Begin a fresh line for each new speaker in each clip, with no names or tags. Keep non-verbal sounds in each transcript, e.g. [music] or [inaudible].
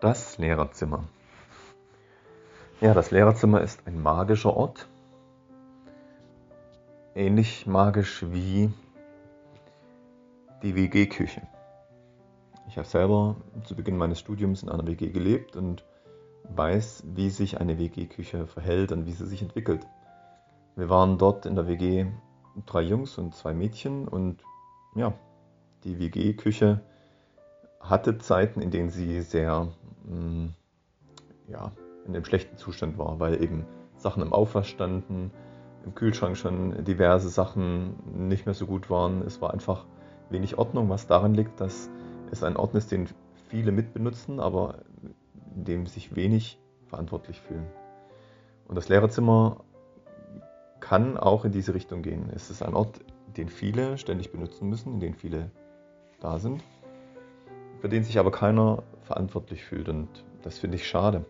Das Lehrerzimmer. Ja, das Lehrerzimmer ist ein magischer Ort. Ähnlich magisch wie die WG-Küche. Ich habe selber zu Beginn meines Studiums in einer WG gelebt und weiß, wie sich eine WG-Küche verhält und wie sie sich entwickelt. Wir waren dort in der WG drei Jungs und zwei Mädchen und ja, die WG-Küche hatte Zeiten, in denen sie sehr mh, ja, in einem schlechten Zustand war, weil eben Sachen im Aufwasch standen, im Kühlschrank schon diverse Sachen nicht mehr so gut waren. Es war einfach wenig Ordnung, was daran liegt, dass es ein Ort ist, den viele mitbenutzen, aber dem sich wenig verantwortlich fühlen. Und das Lehrerzimmer kann auch in diese Richtung gehen. Es ist ein Ort, den viele ständig benutzen müssen, in dem viele da sind für den sich aber keiner verantwortlich fühlt. Und das finde ich schade.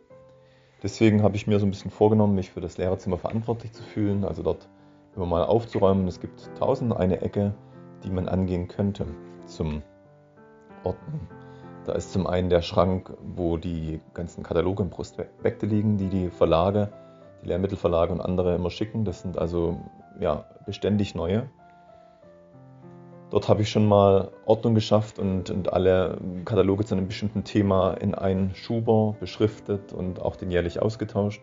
Deswegen habe ich mir so ein bisschen vorgenommen, mich für das Lehrerzimmer verantwortlich zu fühlen, also dort immer mal aufzuräumen. Es gibt tausend eine Ecke, die man angehen könnte zum Ordnen. Da ist zum einen der Schrank, wo die ganzen Kataloge im Prospekte liegen, die die Verlage, die Lehrmittelverlage und andere immer schicken. Das sind also ja, beständig neue. Dort habe ich schon mal Ordnung geschafft und, und alle Kataloge zu einem bestimmten Thema in einen Schuber beschriftet und auch den jährlich ausgetauscht.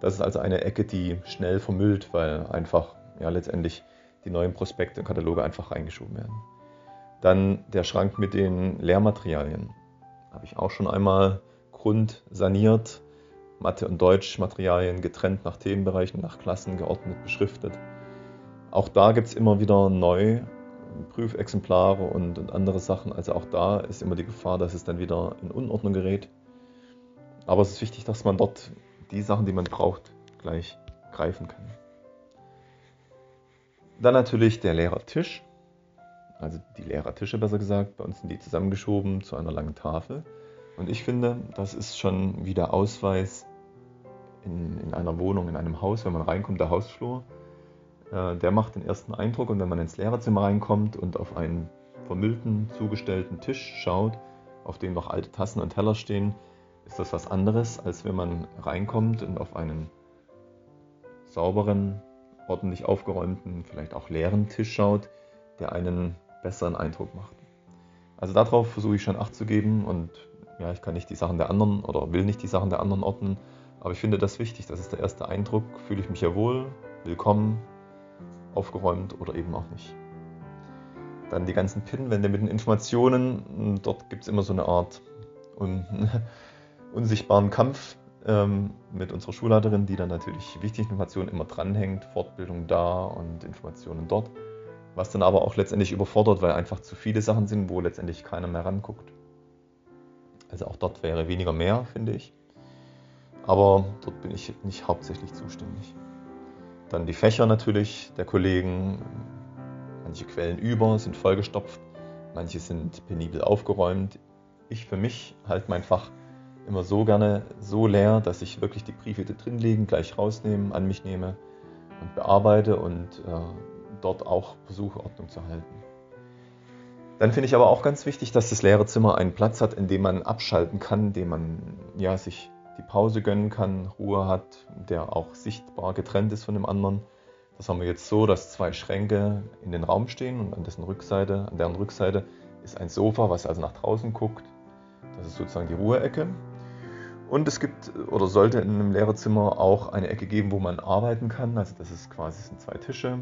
Das ist also eine Ecke, die schnell vermüllt, weil einfach ja, letztendlich die neuen Prospekte und Kataloge einfach reingeschoben werden. Dann der Schrank mit den Lehrmaterialien. Habe ich auch schon einmal grundsaniert. Mathe- und Deutschmaterialien getrennt nach Themenbereichen, nach Klassen geordnet, beschriftet. Auch da gibt es immer wieder neu Prüfexemplare und, und andere Sachen. Also auch da ist immer die Gefahr, dass es dann wieder in Unordnung gerät. Aber es ist wichtig, dass man dort die Sachen, die man braucht, gleich greifen kann. Dann natürlich der Lehrertisch, also die Lehrertische besser gesagt. Bei uns sind die zusammengeschoben zu einer langen Tafel. Und ich finde, das ist schon wie der Ausweis in, in einer Wohnung, in einem Haus, wenn man reinkommt, der Hausflur der macht den ersten Eindruck und wenn man ins Lehrerzimmer reinkommt und auf einen vermüllten, zugestellten Tisch schaut, auf dem noch alte Tassen und Teller stehen, ist das was anderes, als wenn man reinkommt und auf einen sauberen, ordentlich aufgeräumten, vielleicht auch leeren Tisch schaut, der einen besseren Eindruck macht. Also darauf versuche ich schon Acht zu geben und ja, ich kann nicht die Sachen der anderen oder will nicht die Sachen der anderen ordnen, aber ich finde das wichtig. Das ist der erste Eindruck. Fühle ich mich ja wohl, willkommen, aufgeräumt oder eben auch nicht. Dann die ganzen Pinwände mit den Informationen. Dort gibt es immer so eine Art un [laughs] unsichtbaren Kampf ähm, mit unserer Schulleiterin, die dann natürlich wichtige Informationen immer dranhängt, Fortbildung da und Informationen dort. Was dann aber auch letztendlich überfordert, weil einfach zu viele Sachen sind, wo letztendlich keiner mehr ranguckt. Also auch dort wäre weniger mehr, finde ich. Aber dort bin ich nicht hauptsächlich zuständig. Dann die Fächer natürlich der Kollegen. Manche Quellen über, sind vollgestopft, manche sind penibel aufgeräumt. Ich für mich halte mein Fach immer so gerne so leer, dass ich wirklich die Briefe, die drin liegen, gleich rausnehme, an mich nehme und bearbeite und äh, dort auch versuche, Ordnung zu halten. Dann finde ich aber auch ganz wichtig, dass das Lehrerzimmer einen Platz hat, in dem man abschalten kann, in dem man ja, sich die Pause gönnen kann, Ruhe hat, der auch sichtbar getrennt ist von dem anderen. Das haben wir jetzt so, dass zwei Schränke in den Raum stehen und an dessen Rückseite, an deren Rückseite ist ein Sofa, was also nach draußen guckt. Das ist sozusagen die Ruheecke. Und es gibt oder sollte in einem Lehrerzimmer auch eine Ecke geben, wo man arbeiten kann. Also das ist quasi das sind zwei Tische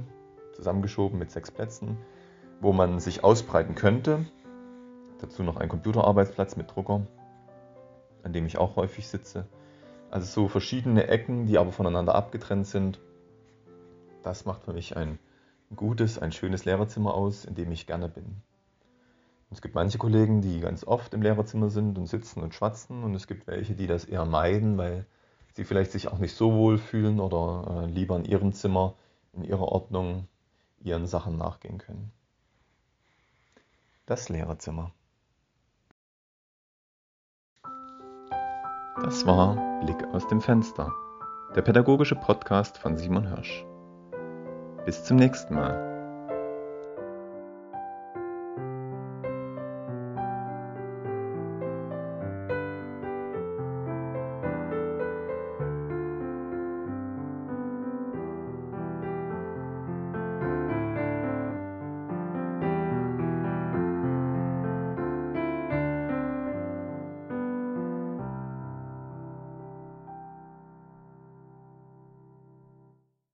zusammengeschoben mit sechs Plätzen, wo man sich ausbreiten könnte. Dazu noch ein Computerarbeitsplatz mit Drucker an dem ich auch häufig sitze. Also so verschiedene Ecken, die aber voneinander abgetrennt sind. Das macht für mich ein gutes, ein schönes Lehrerzimmer aus, in dem ich gerne bin. Es gibt manche Kollegen, die ganz oft im Lehrerzimmer sind und sitzen und schwatzen und es gibt welche, die das eher meiden, weil sie vielleicht sich auch nicht so wohl fühlen oder äh, lieber in ihrem Zimmer, in ihrer Ordnung ihren Sachen nachgehen können. Das Lehrerzimmer. Das war Blick aus dem Fenster, der pädagogische Podcast von Simon Hirsch. Bis zum nächsten Mal.